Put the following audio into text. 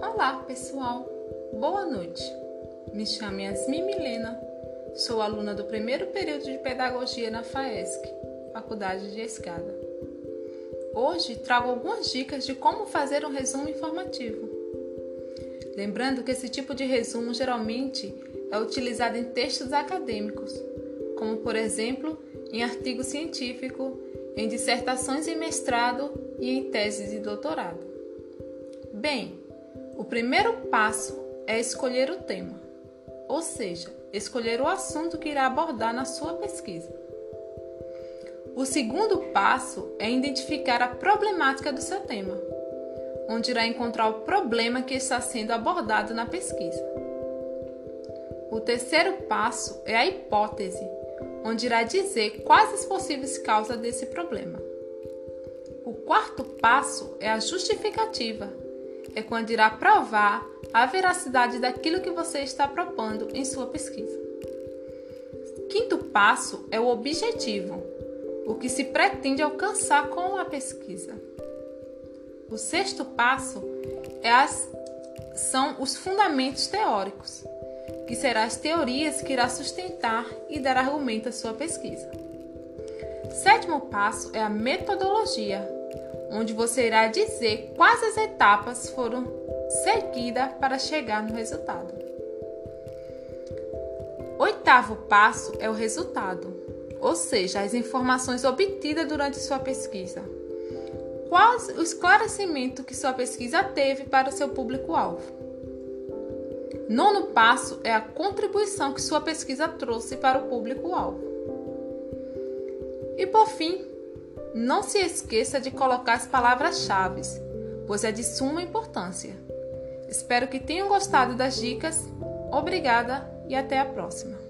Olá, pessoal. Boa noite. Me chamo Yasmin Milena. Sou aluna do primeiro período de Pedagogia na FAESC, Faculdade de Escada. Hoje trago algumas dicas de como fazer um resumo informativo. Lembrando que esse tipo de resumo geralmente é utilizado em textos acadêmicos, como por exemplo em artigo científico, em dissertações em mestrado e em teses de doutorado. Bem, o primeiro passo é escolher o tema, ou seja, escolher o assunto que irá abordar na sua pesquisa. O segundo passo é identificar a problemática do seu tema, onde irá encontrar o problema que está sendo abordado na pesquisa. O terceiro passo é a hipótese, onde irá dizer quais as possíveis causas desse problema. O quarto passo é a justificativa, é quando irá provar a veracidade daquilo que você está propondo em sua pesquisa. Quinto passo é o objetivo, o que se pretende alcançar com a pesquisa. O sexto passo é as, são os fundamentos teóricos, que serão as teorias que irá sustentar e dar argumento à sua pesquisa. Sétimo passo é a metodologia, onde você irá dizer quais as etapas foram seguidas para chegar no resultado. Oitavo passo é o resultado, ou seja, as informações obtidas durante sua pesquisa. Qual o esclarecimento que sua pesquisa teve para o seu público-alvo? Nono passo é a contribuição que sua pesquisa trouxe para o público-alvo. E por fim, não se esqueça de colocar as palavras-chave, pois é de suma importância. Espero que tenham gostado das dicas. Obrigada e até a próxima.